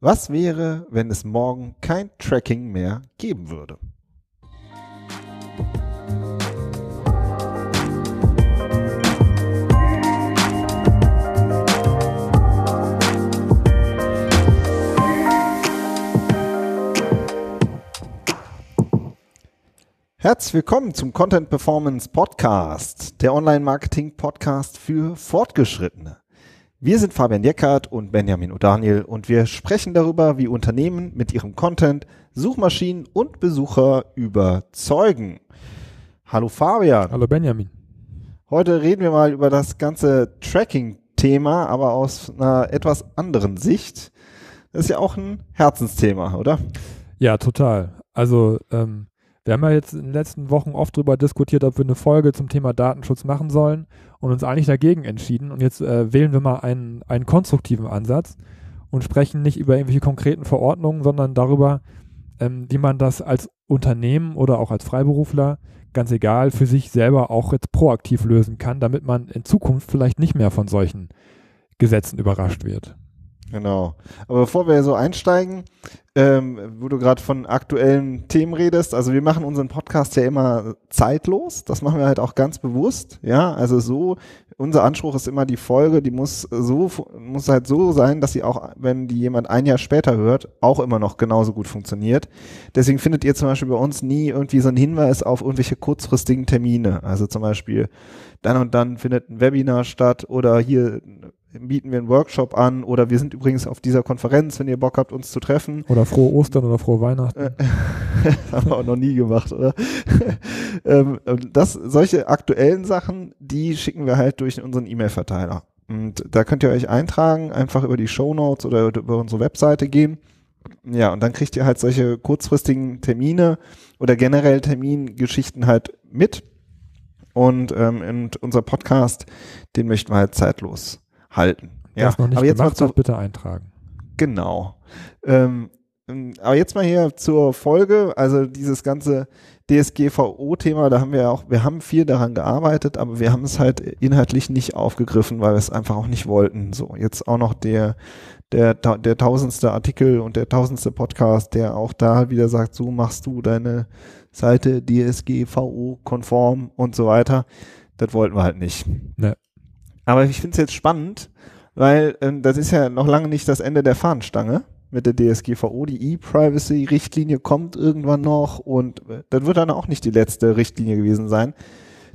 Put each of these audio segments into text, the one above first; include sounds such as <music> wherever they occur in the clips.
Was wäre, wenn es morgen kein Tracking mehr geben würde? Herzlich willkommen zum Content Performance Podcast, der Online-Marketing Podcast für Fortgeschrittene. Wir sind Fabian Jeckert und Benjamin O'Daniel und wir sprechen darüber, wie Unternehmen mit ihrem Content Suchmaschinen und Besucher überzeugen. Hallo Fabian. Hallo Benjamin. Heute reden wir mal über das ganze Tracking-Thema, aber aus einer etwas anderen Sicht. Das ist ja auch ein Herzensthema, oder? Ja, total. Also ähm, wir haben ja jetzt in den letzten Wochen oft darüber diskutiert, ob wir eine Folge zum Thema Datenschutz machen sollen und uns eigentlich dagegen entschieden. Und jetzt äh, wählen wir mal einen, einen konstruktiven Ansatz und sprechen nicht über irgendwelche konkreten Verordnungen, sondern darüber, ähm, wie man das als Unternehmen oder auch als Freiberufler ganz egal für sich selber auch jetzt proaktiv lösen kann, damit man in Zukunft vielleicht nicht mehr von solchen Gesetzen überrascht wird. Genau. Aber bevor wir so einsteigen, ähm, wo du gerade von aktuellen Themen redest, also wir machen unseren Podcast ja immer zeitlos. Das machen wir halt auch ganz bewusst. Ja, also so, unser Anspruch ist immer die Folge, die muss so, muss halt so sein, dass sie auch, wenn die jemand ein Jahr später hört, auch immer noch genauso gut funktioniert. Deswegen findet ihr zum Beispiel bei uns nie irgendwie so einen Hinweis auf irgendwelche kurzfristigen Termine. Also zum Beispiel, dann und dann findet ein Webinar statt oder hier bieten wir einen Workshop an oder wir sind übrigens auf dieser Konferenz, wenn ihr Bock habt, uns zu treffen. Oder frohe Ostern oder frohe Weihnachten. Äh, <laughs> haben wir auch noch nie gemacht, oder? <laughs> Ähm, das, solche aktuellen Sachen, die schicken wir halt durch unseren E-Mail-Verteiler. Und da könnt ihr euch eintragen, einfach über die Show Notes oder über unsere Webseite gehen. Ja, und dann kriegt ihr halt solche kurzfristigen Termine oder generell Termingeschichten halt mit. Und, ähm, und unser Podcast, den möchten wir halt zeitlos halten. Ja, noch nicht aber jetzt mal zu, bitte eintragen. Genau. Ähm, ähm, aber jetzt mal hier zur Folge, also dieses ganze DSGVO-Thema, da haben wir auch, wir haben viel daran gearbeitet, aber wir haben es halt inhaltlich nicht aufgegriffen, weil wir es einfach auch nicht wollten. So, jetzt auch noch der, der, der tausendste Artikel und der tausendste Podcast, der auch da wieder sagt, so machst du deine Seite DSGVO-konform und so weiter. Das wollten wir halt nicht. Ne. Aber ich finde es jetzt spannend, weil äh, das ist ja noch lange nicht das Ende der Fahnenstange mit der DSGVO. Die E-Privacy-Richtlinie kommt irgendwann noch und äh, das wird dann auch nicht die letzte Richtlinie gewesen sein.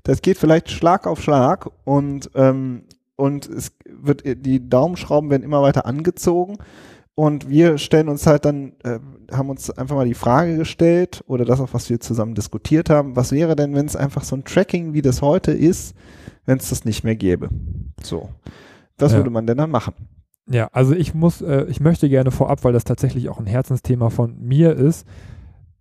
Das geht vielleicht Schlag auf Schlag und, ähm, und es wird, die Daumenschrauben werden immer weiter angezogen. Und wir stellen uns halt dann, äh, haben uns einfach mal die Frage gestellt, oder das auch, was wir zusammen diskutiert haben, was wäre denn, wenn es einfach so ein Tracking, wie das heute ist, wenn es das nicht mehr gäbe? So. Was ja. würde man denn dann machen? Ja, also ich muss, äh, ich möchte gerne vorab, weil das tatsächlich auch ein Herzensthema von mir ist,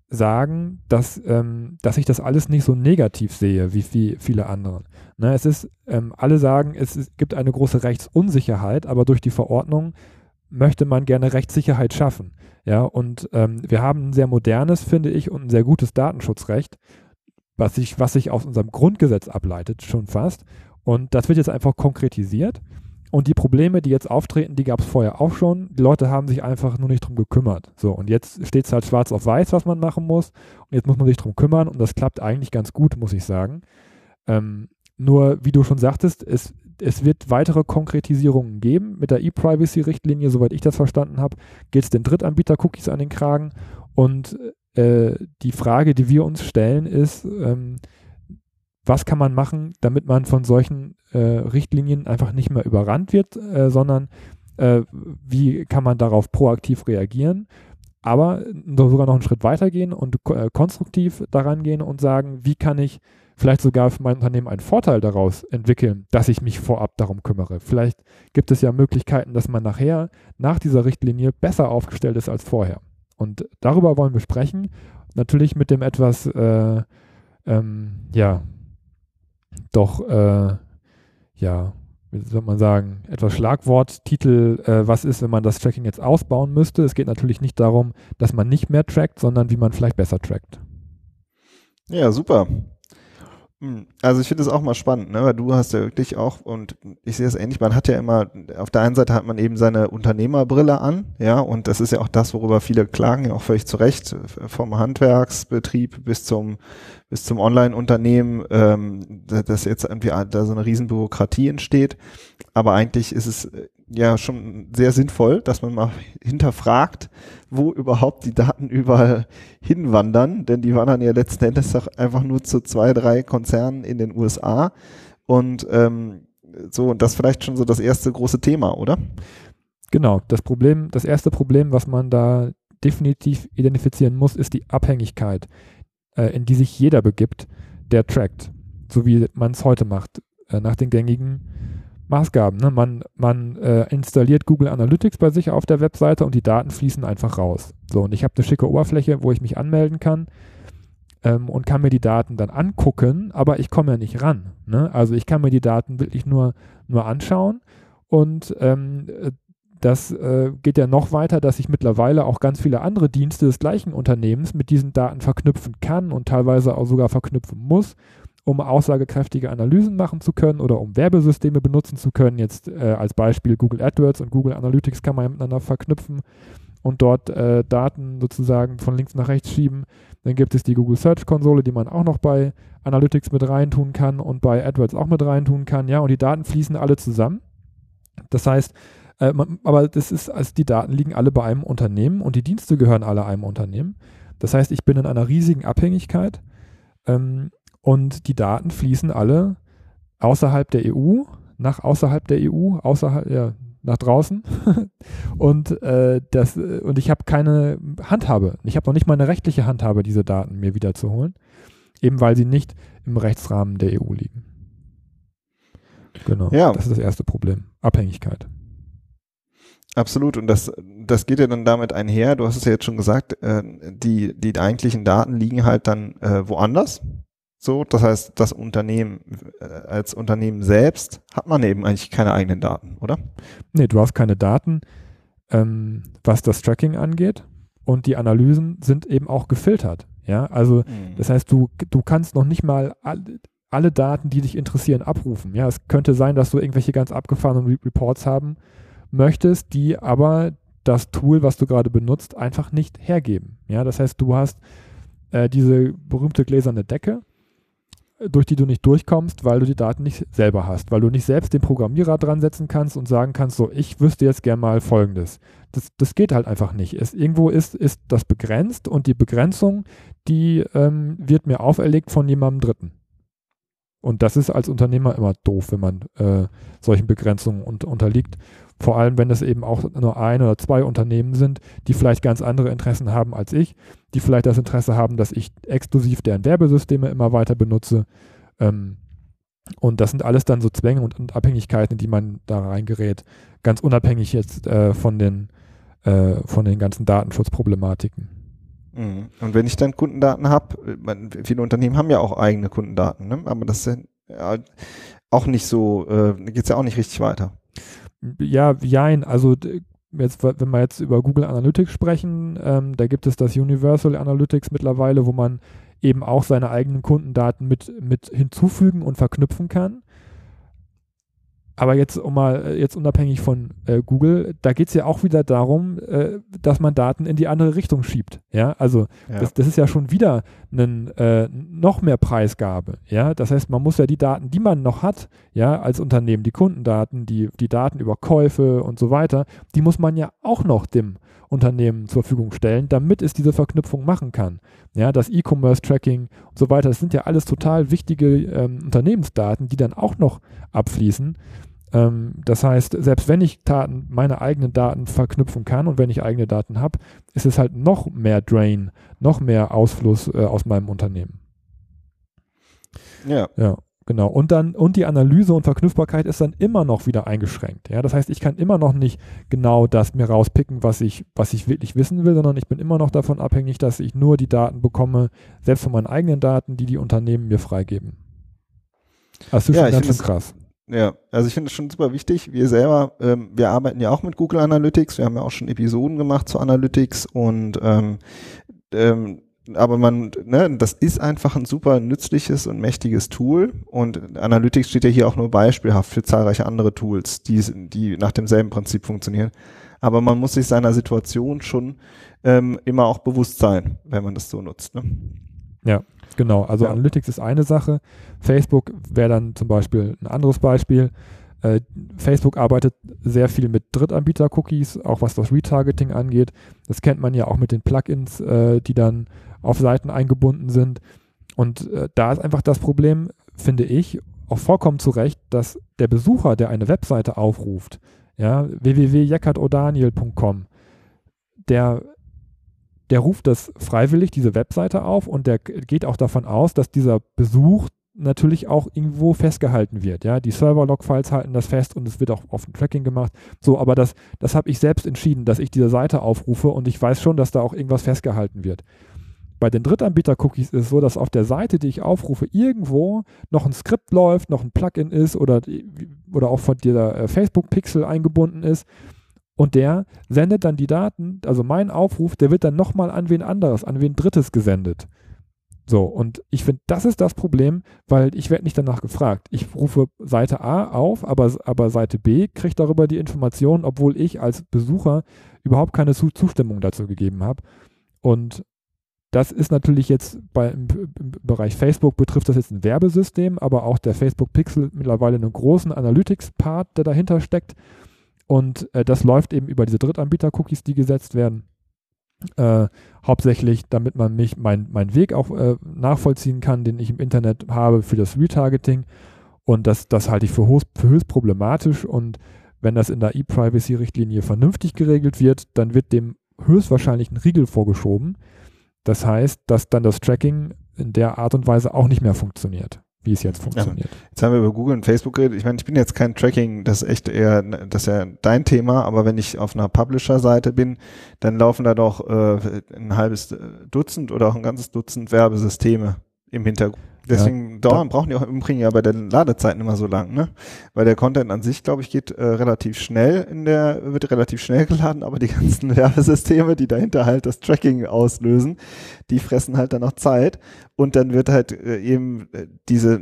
sagen, dass, ähm, dass ich das alles nicht so negativ sehe wie, wie viele andere. Ne, es ist, ähm, alle sagen, es ist, gibt eine große Rechtsunsicherheit, aber durch die Verordnung möchte man gerne Rechtssicherheit schaffen. Ja, und ähm, wir haben ein sehr modernes, finde ich, und ein sehr gutes Datenschutzrecht, was sich, was sich aus unserem Grundgesetz ableitet, schon fast. Und das wird jetzt einfach konkretisiert. Und die Probleme, die jetzt auftreten, die gab es vorher auch schon. Die Leute haben sich einfach nur nicht drum gekümmert. So, und jetzt steht es halt schwarz auf weiß, was man machen muss. Und jetzt muss man sich drum kümmern und das klappt eigentlich ganz gut, muss ich sagen. Ähm, nur, wie du schon sagtest, es, es wird weitere Konkretisierungen geben. Mit der E-Privacy-Richtlinie, soweit ich das verstanden habe, geht es den Drittanbieter-Cookies an den Kragen. Und äh, die Frage, die wir uns stellen, ist, ähm, was kann man machen, damit man von solchen äh, Richtlinien einfach nicht mehr überrannt wird, äh, sondern äh, wie kann man darauf proaktiv reagieren, aber sogar noch einen Schritt weitergehen und äh, konstruktiv daran gehen und sagen, wie kann ich vielleicht sogar für mein Unternehmen einen Vorteil daraus entwickeln, dass ich mich vorab darum kümmere. Vielleicht gibt es ja Möglichkeiten, dass man nachher nach dieser Richtlinie besser aufgestellt ist als vorher. Und darüber wollen wir sprechen. Natürlich mit dem etwas, äh, ähm, ja, doch, äh, ja, wie soll man sagen, etwas Schlagworttitel, äh, was ist, wenn man das Tracking jetzt ausbauen müsste. Es geht natürlich nicht darum, dass man nicht mehr trackt, sondern wie man vielleicht besser trackt. Ja, super. Hm. Also ich finde es auch mal spannend, ne? weil du hast ja wirklich auch, und ich sehe es ähnlich, man hat ja immer, auf der einen Seite hat man eben seine Unternehmerbrille an, ja, und das ist ja auch das, worüber viele klagen, ja auch völlig zu Recht, vom Handwerksbetrieb bis zum, bis zum Online-Unternehmen, ähm, dass jetzt irgendwie da so eine Riesenbürokratie entsteht. Aber eigentlich ist es ja schon sehr sinnvoll, dass man mal <laughs> hinterfragt, wo überhaupt die Daten überall hinwandern, denn die wandern ja letzten Endes einfach nur zu zwei, drei Konzernen in den USA und ähm, so, und das vielleicht schon so das erste große Thema, oder? Genau, das Problem, das erste Problem, was man da definitiv identifizieren muss, ist die Abhängigkeit, äh, in die sich jeder begibt, der trackt, so wie man es heute macht, äh, nach den gängigen Maßgaben. Ne? Man, man äh, installiert Google Analytics bei sich auf der Webseite und die Daten fließen einfach raus. So, und ich habe eine schicke Oberfläche, wo ich mich anmelden kann ähm, und kann mir die Daten dann angucken, aber ich komme ja nicht ran. Ne? Also ich kann mir die Daten wirklich nur, nur anschauen und ähm, das äh, geht ja noch weiter, dass ich mittlerweile auch ganz viele andere Dienste des gleichen Unternehmens mit diesen Daten verknüpfen kann und teilweise auch sogar verknüpfen muss um aussagekräftige Analysen machen zu können oder um Werbesysteme benutzen zu können. Jetzt äh, als Beispiel Google AdWords und Google Analytics kann man miteinander verknüpfen und dort äh, Daten sozusagen von links nach rechts schieben. Dann gibt es die Google Search Konsole, die man auch noch bei Analytics mit reintun kann und bei AdWords auch mit reintun kann. Ja, und die Daten fließen alle zusammen. Das heißt, äh, man, aber das ist, also die Daten liegen alle bei einem Unternehmen und die Dienste gehören alle einem Unternehmen. Das heißt, ich bin in einer riesigen Abhängigkeit. Ähm, und die Daten fließen alle außerhalb der EU, nach außerhalb der EU, außerhalb, ja, nach draußen. <laughs> und, äh, das, und ich habe keine Handhabe. Ich habe noch nicht mal eine rechtliche Handhabe, diese Daten mir wiederzuholen. Eben weil sie nicht im Rechtsrahmen der EU liegen. Genau. Ja. Das ist das erste Problem. Abhängigkeit. Absolut. Und das, das geht ja dann damit einher. Du hast es ja jetzt schon gesagt, äh, die, die eigentlichen Daten liegen halt dann äh, woanders. So, das heißt, das Unternehmen äh, als Unternehmen selbst hat man eben eigentlich keine eigenen Daten, oder? Nee, du hast keine Daten, ähm, was das Tracking angeht. Und die Analysen sind eben auch gefiltert. Ja, also mhm. das heißt, du, du kannst noch nicht mal alle, alle Daten, die dich interessieren, abrufen. Ja, es könnte sein, dass du irgendwelche ganz abgefahrenen Reports haben möchtest, die aber das Tool, was du gerade benutzt, einfach nicht hergeben. Ja, das heißt, du hast äh, diese berühmte gläserne Decke durch die du nicht durchkommst, weil du die Daten nicht selber hast, weil du nicht selbst den Programmierer dran setzen kannst und sagen kannst, so, ich wüsste jetzt gern mal Folgendes. Das, das geht halt einfach nicht. Es, irgendwo ist, ist das begrenzt und die Begrenzung, die ähm, wird mir auferlegt von jemandem Dritten. Und das ist als Unternehmer immer doof, wenn man äh, solchen Begrenzungen un unterliegt. Vor allem, wenn es eben auch nur ein oder zwei Unternehmen sind, die vielleicht ganz andere Interessen haben als ich, die vielleicht das Interesse haben, dass ich exklusiv deren Werbesysteme immer weiter benutze. Ähm, und das sind alles dann so Zwänge und, und, Abhängigkeiten, in die man da reingerät, ganz unabhängig jetzt äh, von, den, äh, von den ganzen Datenschutzproblematiken. Mhm. Und wenn ich dann Kundendaten habe, viele Unternehmen haben ja auch eigene Kundendaten, ne? aber das ist ja auch nicht so, äh, geht es ja auch nicht richtig weiter. Ja, jein. Also jetzt, wenn wir jetzt über Google Analytics sprechen, ähm, da gibt es das Universal Analytics mittlerweile, wo man eben auch seine eigenen Kundendaten mit, mit hinzufügen und verknüpfen kann. Aber jetzt, um mal, äh, jetzt unabhängig von äh, Google, da geht es ja auch wieder darum, äh, dass man Daten in die andere Richtung schiebt. Ja, also ja. Das, das, ist ja schon wieder einen, äh, noch mehr Preisgabe. Ja, das heißt, man muss ja die Daten, die man noch hat, ja, als Unternehmen, die Kundendaten, die, die Daten über Käufe und so weiter, die muss man ja auch noch dem Unternehmen zur Verfügung stellen, damit es diese Verknüpfung machen kann. Ja, das E-Commerce-Tracking und so weiter, das sind ja alles total wichtige ähm, Unternehmensdaten, die dann auch noch abfließen. Ähm, das heißt, selbst wenn ich Daten, meine eigenen Daten verknüpfen kann und wenn ich eigene Daten habe, ist es halt noch mehr Drain, noch mehr Ausfluss äh, aus meinem Unternehmen. Ja. Ja. Genau. Und dann, und die Analyse und Verknüpfbarkeit ist dann immer noch wieder eingeschränkt. Ja, das heißt, ich kann immer noch nicht genau das mir rauspicken, was ich, was ich wirklich wissen will, sondern ich bin immer noch davon abhängig, dass ich nur die Daten bekomme, selbst von meinen eigenen Daten, die die Unternehmen mir freigeben. Das ist ja, schon ganz schön krass. Ja, also ich finde es schon super wichtig. Wir selber, ähm, wir arbeiten ja auch mit Google Analytics. Wir haben ja auch schon Episoden gemacht zu Analytics und ähm, ähm, aber man, ne, das ist einfach ein super nützliches und mächtiges Tool und Analytics steht ja hier auch nur beispielhaft für zahlreiche andere Tools, die, die nach demselben Prinzip funktionieren. Aber man muss sich seiner Situation schon ähm, immer auch bewusst sein, wenn man das so nutzt. Ne? Ja, genau. Also Ja. Analytics ist eine Sache. Facebook wäre dann zum Beispiel ein anderes Beispiel. Äh, Facebook arbeitet sehr viel mit Drittanbieter-Cookies, auch was das Retargeting angeht. Das kennt man ja auch mit den Plugins, äh, die dann auf Seiten eingebunden sind. Und äh, da ist einfach das Problem, finde ich, auch vollkommen zu Recht, dass der Besucher, der eine Webseite aufruft, ja, www.jekatodaniel.com, der, der ruft das freiwillig, diese Webseite auf und der geht auch davon aus, dass dieser Besuch natürlich auch irgendwo festgehalten wird. Ja, die Server-Log-Files halten das fest und es wird auch auf ein Tracking gemacht. So, aber das, das habe ich selbst entschieden, dass ich diese Seite aufrufe und ich weiß schon, dass da auch irgendwas festgehalten wird. Bei den Drittanbieter-Cookies ist es so, dass auf der Seite, die ich aufrufe, irgendwo noch ein Skript läuft, noch ein Plugin ist oder, oder auch von dieser äh, Facebook-Pixel eingebunden ist. Und der sendet dann die Daten, also mein Aufruf, der wird dann nochmal an wen anderes, an wen Drittes gesendet. So, und ich finde, das ist das Problem, weil ich werde nicht danach gefragt. Ich rufe Seite A auf, aber, aber Seite B kriegt darüber die Informationen, obwohl ich als Besucher überhaupt keine Zu Zustimmung dazu gegeben habe. Und das ist natürlich jetzt bei, im, im Bereich Facebook betrifft das jetzt ein Werbesystem, aber auch der Facebook Pixel mittlerweile einen großen Analytics-Part, der dahinter steckt. Und äh, das läuft eben über diese Drittanbieter-Cookies, die gesetzt werden. Äh, hauptsächlich, damit man mich, mein, meinen Weg auch äh, nachvollziehen kann, den ich im Internet habe für das Retargeting. Und das, das halte ich für, höchst, für höchst problematisch. Und wenn das in der E-Privacy-Richtlinie vernünftig geregelt wird, dann wird dem höchstwahrscheinlich ein Riegel vorgeschoben. Das heißt, dass dann das Tracking in der Art und Weise auch nicht mehr funktioniert, wie es jetzt funktioniert. Jetzt haben wir über Google und Facebook geredet. Ich meine, ich bin jetzt kein Tracking, das ist echt eher, das ist ja dein Thema, aber wenn ich auf einer Publisher-Seite bin, dann laufen da doch äh, ein halbes Dutzend oder auch ein ganzes Dutzend Werbesysteme im Hintergrund. Deswegen dauern, brauchen die auch im Übrigen ja bei den Ladezeiten immer so lang, ne? Weil der Content an sich, glaube ich, geht äh, relativ schnell in der, wird relativ schnell geladen, aber die <laughs> ganzen Werbesysteme, die dahinter halt das Tracking auslösen, die fressen halt dann noch Zeit. Und dann wird halt äh, eben äh, diese,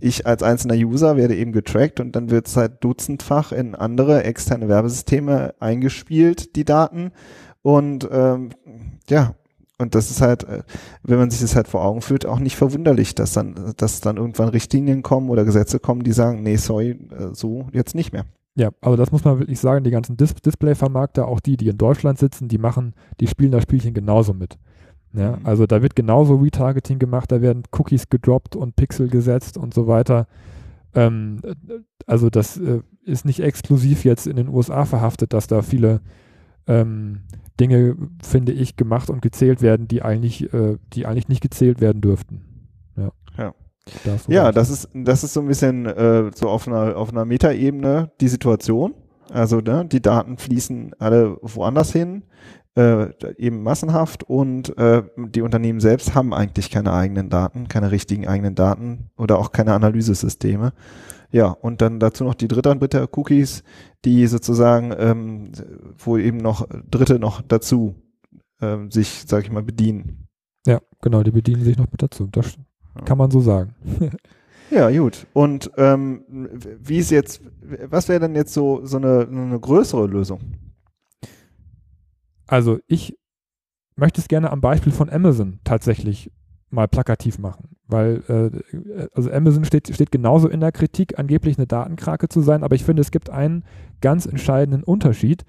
ich als einzelner User werde eben getrackt und dann wird es halt dutzendfach in andere externe Werbesysteme eingespielt, die Daten. Und ähm, ja, und das ist halt, äh, wenn man sich das halt vor Augen führt, auch nicht verwunderlich, dass dann, dass dann irgendwann Richtlinien kommen oder Gesetze kommen, die sagen, nee, sorry, äh, so jetzt nicht mehr. Ja, also das muss man wirklich sagen, die ganzen Dis Display-Vermarkter, auch die, die in Deutschland sitzen, die machen, die spielen das Spielchen genauso mit. Ja, Mhm. also da wird genauso Retargeting gemacht, da werden Cookies gedroppt und Pixel gesetzt und so weiter. Ähm, äh, also das äh, ist nicht exklusiv jetzt in den USA verhaftet, dass da viele ähm, Dinge, finde ich, gemacht und gezählt werden, die eigentlich, äh, die eigentlich nicht gezählt werden dürften. Ja. Ja. Ja, das ist, das ist so ein bisschen äh, so auf einer, auf einer Metaebene die Situation. Also ne, die Daten fließen alle woanders hin, äh, eben massenhaft und äh, die Unternehmen selbst haben eigentlich keine eigenen Daten, keine richtigen eigenen Daten oder auch keine Analysesysteme. Ja, und dann dazu noch die Drittanbieter-Cookies, die sozusagen, ähm, wo eben noch Dritte noch dazu ähm, sich, sag ich mal, bedienen. Ja, genau, die bedienen sich noch mit dazu. Das kann man so sagen. <laughs> Ja, gut. Und ähm, wie ist jetzt, was wäre denn jetzt so, so eine, eine größere Lösung? Also ich möchte es gerne am Beispiel von Amazon tatsächlich mal plakativ machen, weil äh, also Amazon steht, steht genauso in der Kritik, angeblich eine Datenkrake zu sein, aber ich finde, es gibt einen ganz entscheidenden Unterschied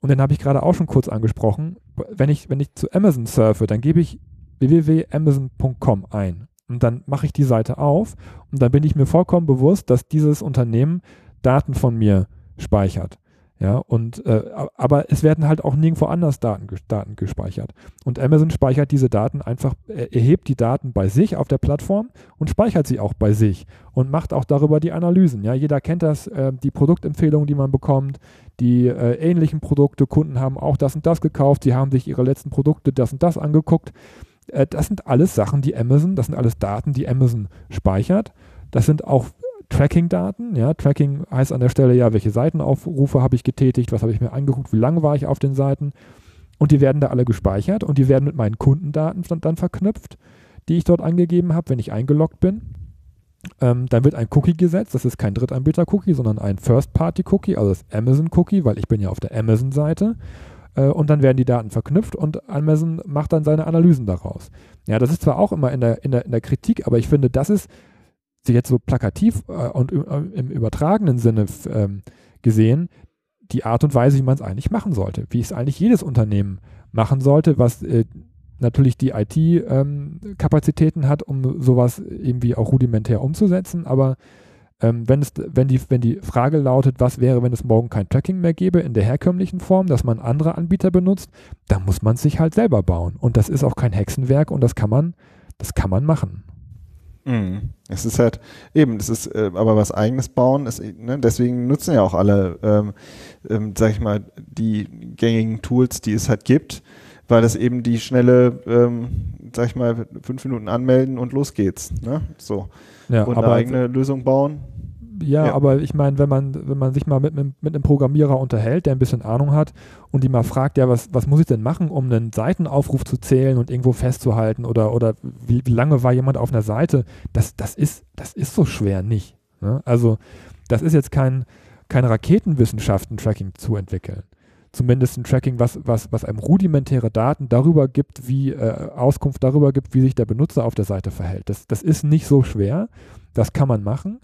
und den habe ich gerade auch schon kurz angesprochen. Wenn ich, wenn ich zu Amazon surfe, dann gebe ich www.amazon.com ein und dann mache ich die Seite auf und dann bin ich mir vollkommen bewusst, dass dieses Unternehmen Daten von mir speichert. Ja, und äh, aber es werden halt auch nirgendwo anders Daten, Daten gespeichert. Und Amazon speichert diese Daten einfach, er erhebt die Daten bei sich auf der Plattform und speichert sie auch bei sich und macht auch darüber die Analysen. Ja, jeder kennt das, äh, die Produktempfehlungen, die man bekommt, die äh, ähnlichen Produkte, Kunden haben auch das und das gekauft, sie haben sich ihre letzten Produkte das und das angeguckt. Äh, das sind alles Sachen, die Amazon, das sind alles Daten, die Amazon speichert. Das sind auch Tracking-Daten. Ja, Tracking heißt an der Stelle ja, welche Seitenaufrufe habe ich getätigt, was habe ich mir angeguckt, wie lange war ich auf den Seiten. und die werden da alle gespeichert und die werden mit meinen Kundendaten dann, verknüpft, die ich dort angegeben habe, wenn ich eingeloggt bin. Ähm, dann wird ein Cookie gesetzt, das ist kein Drittanbieter-Cookie, sondern ein First-Party-Cookie, also das Amazon-Cookie, weil ich bin ja auf der Amazon-Seite. Äh, und dann werden die Daten verknüpft und Amazon macht dann seine Analysen daraus. Ja, das ist zwar auch immer in der, in der, in der Kritik, aber ich finde, das ist jetzt so plakativ äh, und im, äh, im übertragenen Sinne ähm, gesehen die Art und Weise, wie man es eigentlich machen sollte, wie es eigentlich jedes Unternehmen machen sollte, was äh, natürlich die IT-Kapazitäten ähm, hat, um sowas irgendwie auch rudimentär umzusetzen, aber ähm, wenn, es, wenn, die, wenn die Frage lautet, was wäre, wenn es morgen kein Tracking mehr gäbe in der herkömmlichen Form, dass man andere Anbieter benutzt, dann muss man es sich halt selber bauen. Und das ist auch kein Hexenwerk und das kann man, das kann man machen. Mhm. Es ist halt eben, das ist äh, aber was eigenes bauen, ist, ne, deswegen nutzen ja auch alle, ähm, ähm, sag ich mal, die gängigen Tools, die es halt gibt, weil es eben die schnelle, ähm, sag ich mal, fünf Minuten anmelden und los geht's. Ne? So. Ja, und eine eigene Lösung bauen. Ja, ja, aber ich meine, wenn man, wenn man sich mal mit, mit, mit, einem Programmierer unterhält, der ein bisschen Ahnung hat und die mal fragt, ja, was, was muss ich denn machen, um einen Seitenaufruf zu zählen und irgendwo festzuhalten oder, oder wie, wie lange war jemand auf einer Seite, das, das, ist, das ist so schwer nicht. Ne? Also das ist jetzt kein, keine Raketenwissenschaft, ein Tracking zu entwickeln zumindest ein Tracking, was, was, was einem rudimentäre Daten darüber gibt, wie äh, Auskunft darüber gibt, wie sich der Benutzer auf der Seite verhält. Das, das ist nicht so schwer. Das kann man machen.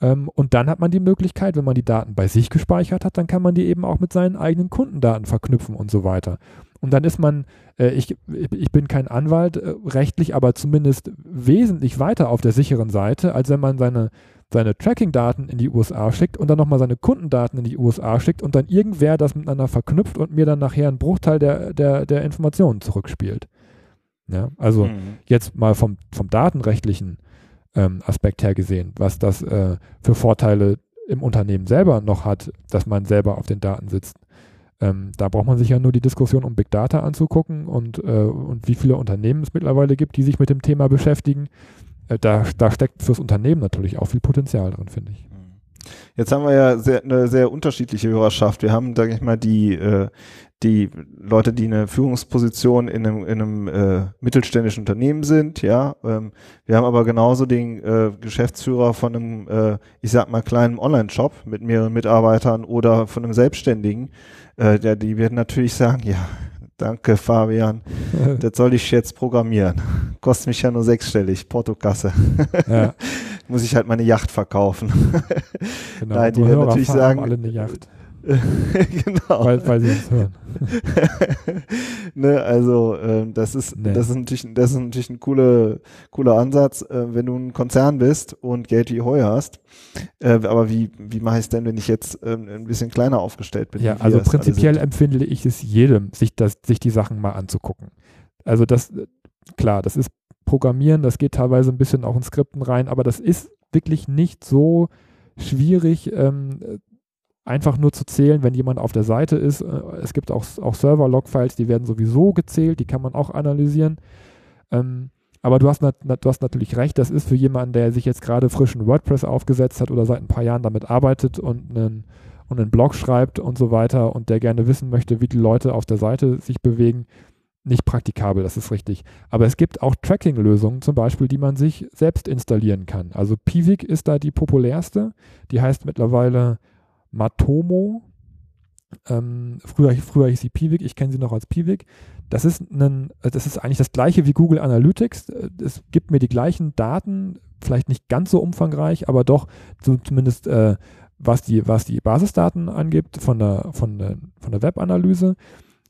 Ähm, und dann hat man die Möglichkeit, wenn man die Daten bei sich gespeichert hat, dann kann man die eben auch mit seinen eigenen Kundendaten verknüpfen und so weiter. Und dann ist man, äh, ich, ich bin kein Anwalt äh, rechtlich, aber zumindest wesentlich weiter auf der sicheren Seite, als wenn man seine seine Tracking-Daten in die USA schickt und dann nochmal seine Kundendaten in die USA schickt und dann irgendwer das miteinander verknüpft und mir dann nachher einen Bruchteil der, der, der Informationen zurückspielt. Ja, also mhm. jetzt mal vom, vom datenrechtlichen ähm, Aspekt her gesehen, was das äh, für Vorteile im Unternehmen selber noch hat, dass man selber auf den Daten sitzt. Ähm, da braucht man sich ja nur die Diskussion um Big Data anzugucken und, äh, und wie viele Unternehmen es mittlerweile gibt, die sich mit dem Thema beschäftigen. Äh, da, da steckt fürs Unternehmen natürlich auch viel Potenzial drin, finde ich. Jetzt haben wir ja sehr, eine sehr unterschiedliche Hörerschaft. Wir haben, sage ich mal, die, äh, die Leute, die eine Führungsposition in einem, in einem äh, mittelständischen Unternehmen sind, ja. Ähm, wir haben aber genauso den äh, Geschäftsführer von einem, äh, ich sag mal, kleinen Online-Shop mit mehreren Mitarbeitern oder von einem Selbstständigen. Äh, der, die werden natürlich sagen, ja, Danke, Fabian. <laughs> das soll ich jetzt programmieren. Kostet mich ja nur sechsstellig, Portokasse. Ja. <laughs> Muss ich halt meine Yacht verkaufen. Genau, Nein, die werden natürlich sagen. alle eine Yacht. <laughs> genau. Weil, weil sie uns hören. <laughs> ne, also äh, das ist nee. das ist natürlich das ist natürlich ein cooler cooler Ansatz, äh, wenn du ein Konzern bist und Geld wie Heu hast. Äh, aber wie wie mache ich es denn, wenn ich jetzt ähm, ein bisschen kleiner aufgestellt bin? Ja, also prinzipiell empfinde ich es jedem, sich das sich die Sachen mal anzugucken. Also das klar, das ist Programmieren, das geht teilweise ein bisschen auch in Skripten rein, aber das ist wirklich nicht so schwierig, ähm, einfach nur zu zählen, wenn jemand auf der Seite ist. Äh, es gibt auch, auch Server-Log-Files, die werden sowieso gezählt, die kann man auch analysieren. Ähm, aber du hast, du hast natürlich recht, das ist für jemanden, der sich jetzt gerade frischen WordPress aufgesetzt hat oder seit ein paar Jahren damit arbeitet und einen, und einen Blog schreibt und so weiter und der gerne wissen möchte, wie die Leute auf der Seite sich bewegen, nicht praktikabel, das ist richtig. Aber es gibt auch Tracking-Lösungen zum Beispiel, die man sich selbst installieren kann. Also Pivik ist da die populärste. Die heißt mittlerweile Matomo. Ähm, früher, früher hieß sie Piwik, ich kenne sie noch als Piwik. Das ist, ein, das ist eigentlich das gleiche wie Google Analytics. Es gibt mir die gleichen Daten, vielleicht nicht ganz so umfangreich, aber doch so zumindest äh, was, die, was die Basisdaten angibt von der, von der, von der Webanalyse,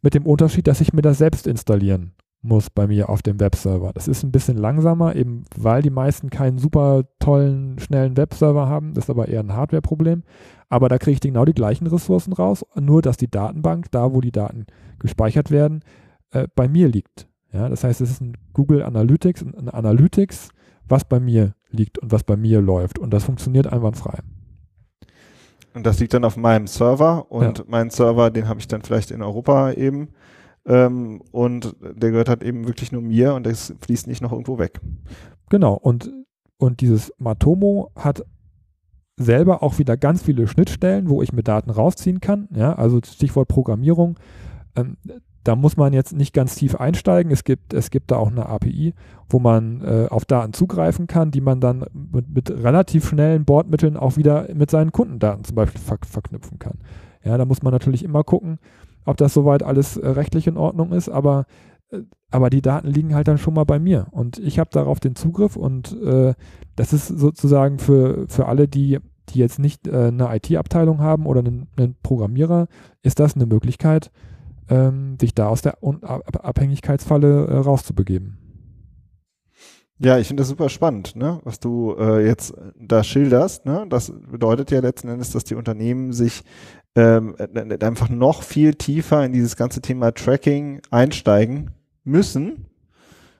mit dem Unterschied, dass ich mir das selbst installieren muss bei mir auf dem Webserver. Das ist ein bisschen langsamer, eben weil die meisten keinen super tollen, schnellen Webserver haben. Das ist aber eher ein Hardware-Problem. Aber da kriege ich genau die gleichen Ressourcen raus, nur dass die Datenbank, da wo die Daten gespeichert werden, äh, bei mir liegt. Ja, das heißt, es ist ein Google Analytics, ein Analytics, was bei mir liegt und was bei mir läuft. Und das funktioniert einwandfrei. Und das liegt dann auf meinem Server und ja. meinen Server, den habe ich dann vielleicht in Europa eben. Ähm, und der gehört halt eben wirklich nur mir und das fließt nicht noch irgendwo weg. Genau, und, und dieses Matomo hat selber auch wieder ganz viele Schnittstellen, wo ich mir Daten rausziehen kann. Ja, also Stichwort Programmierung. Ähm, da muss man jetzt nicht ganz tief einsteigen. Es gibt, es gibt da auch eine API, wo man äh, auf Daten zugreifen kann, die man dann mit, mit, relativ schnellen Bordmitteln auch wieder mit seinen Kundendaten zum Beispiel ver verknüpfen kann. Ja, da muss man natürlich immer gucken, ob das soweit alles äh, rechtlich in Ordnung ist, aber, äh, aber die Daten liegen halt dann schon mal bei mir und ich habe darauf den Zugriff und äh, das ist sozusagen für, für alle, die, die jetzt nicht äh, eine IT-Abteilung haben oder einen, einen Programmierer, ist das eine Möglichkeit, ähm, sich da aus der Un Abhängigkeitsfalle äh, rauszubegeben. Ja, ich finde das super spannend, ne? was du äh, jetzt da schilderst. Ne? Das bedeutet ja letzten Endes, dass die Unternehmen sich ähm, äh, einfach noch viel tiefer in dieses ganze Thema Tracking einsteigen müssen,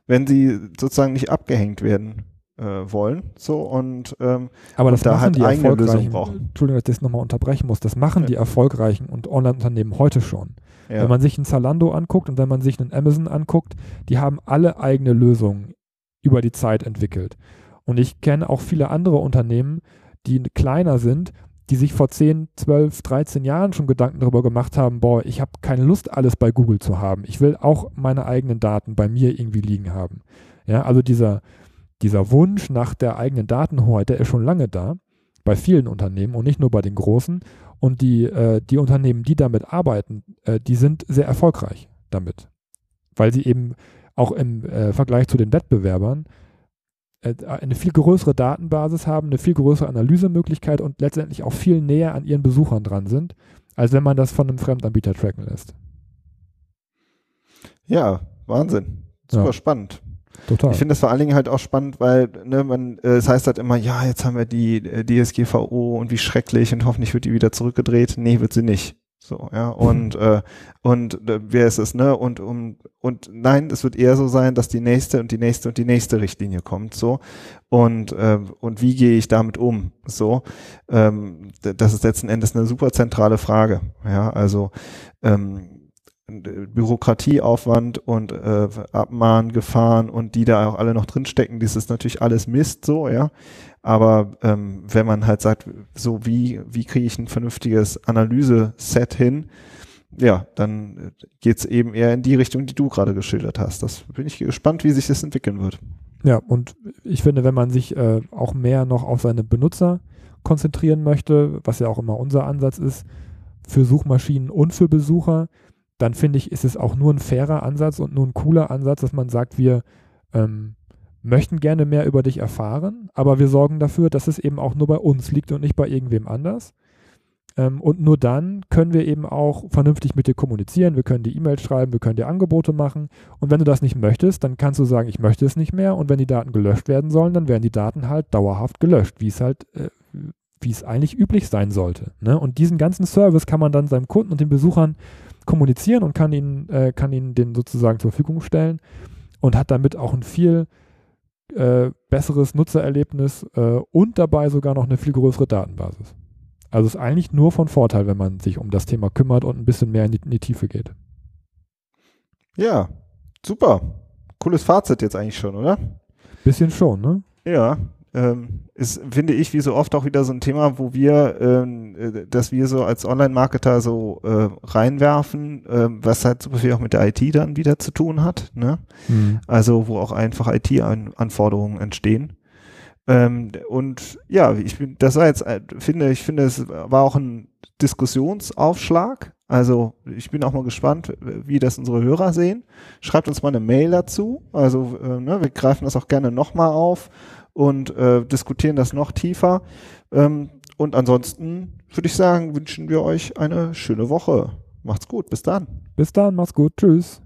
wenn sie sozusagen nicht abgehängt werden äh, wollen. So und ähm, aber das und da machen halt die eigene erfolgreichen, brauchen. Entschuldigung, dass ich das nochmal unterbrechen muss, das machen Ja. die erfolgreichen und Online-Unternehmen heute schon. Ja. Wenn man sich einen Zalando anguckt und wenn man sich einen Amazon anguckt, die haben alle eigene Lösungen über die Zeit entwickelt. Und ich kenne auch viele andere Unternehmen, die kleiner sind, die sich vor 10, 12, 13 Jahren schon Gedanken darüber gemacht haben, boah, ich habe keine Lust, alles bei Google zu haben. Ich will auch meine eigenen Daten bei mir irgendwie liegen haben. Ja, also dieser, dieser Wunsch nach der eigenen Datenhoheit, der ist schon lange da, bei vielen Unternehmen und nicht nur bei den großen. Und die, äh, die Unternehmen, die damit arbeiten, äh, die sind sehr erfolgreich damit. Weil sie eben auch im äh, Vergleich zu den Wettbewerbern eine viel größere Datenbasis haben, eine viel größere Analysemöglichkeit und letztendlich auch viel näher an ihren Besuchern dran sind, als wenn man das von einem Fremdanbieter tracken lässt. ja, Wahnsinn. Super Ja. spannend. Total. Ich finde das vor allen Dingen halt auch spannend, weil ne, man, äh, es heißt halt immer, ja, jetzt haben wir die äh, DSGVO und wie schrecklich und hoffentlich wird die wieder zurückgedreht. Nee, wird sie nicht. So, ja, und, äh, und äh, wer ist es, ne? Und, um, und nein, es wird eher so sein, dass die nächste und die nächste und die nächste Richtlinie kommt, so. Und, äh, und wie gehe ich damit um? So, ähm, das ist letzten Endes eine super zentrale Frage. Ja, also ähm, Bürokratieaufwand und äh, Abmahngefahren und die da auch alle noch drinstecken, das ist natürlich alles Mist so, ja. Aber ähm, wenn man halt sagt, so wie, wie kriege ich ein vernünftiges Analyse-Set hin, ja, dann äh, geht's eben eher in die Richtung, die du gerade geschildert hast. Das bin ich gespannt, wie sich das entwickeln wird. Ja, und ich finde, wenn man sich äh, auch mehr noch auf seine Benutzer konzentrieren möchte, was ja auch immer unser Ansatz ist, für Suchmaschinen und für Besucher, dann finde ich, ist es auch nur ein fairer Ansatz und nur ein cooler Ansatz, dass man sagt, wir ähm, möchten gerne mehr über dich erfahren, aber wir sorgen dafür, dass es eben auch nur bei uns liegt und nicht bei irgendwem anders. Ähm, und nur dann können wir eben auch vernünftig mit dir kommunizieren. Wir können dir E-Mails schreiben, wir können dir Angebote machen. Und wenn du das nicht möchtest, dann kannst du sagen, ich möchte es nicht mehr. Und wenn die Daten gelöscht werden sollen, dann werden die Daten halt dauerhaft gelöscht, wie es halt, äh, wie es eigentlich üblich sein sollte. Ne? Und diesen ganzen Service kann man dann seinem Kunden und den Besuchern kommunizieren und kann ihnen, äh, kann ihnen den sozusagen zur Verfügung stellen und hat damit auch ein viel äh, besseres Nutzererlebnis äh, und dabei sogar noch eine viel größere Datenbasis. Also ist eigentlich nur von Vorteil, wenn man sich um das Thema kümmert und ein bisschen mehr in die, in die Tiefe geht. Ja, super. Cooles Fazit jetzt eigentlich schon, oder? Bisschen schon, ne? Ja, ähm, ist, finde ich, wie so oft auch wieder so ein Thema, wo wir, ähm, äh, dass wir so als Online-Marketer so äh, reinwerfen, ähm, was halt super viel auch mit der IT dann wieder zu tun hat, ne? Also wo auch einfach IT-Anforderungen entstehen. Ähm, und ja, ich bin, das war jetzt, äh, finde ich, finde es war auch ein Diskussionsaufschlag. Also ich bin auch mal gespannt, wie das unsere Hörer sehen. Schreibt uns mal eine Mail dazu. Also äh, ne, wir greifen das auch gerne nochmal auf und äh, diskutieren das noch tiefer. Ähm, und ansonsten würde ich sagen, wünschen wir euch eine schöne Woche. Macht's gut, bis dann. Bis dann, mach's gut, tschüss.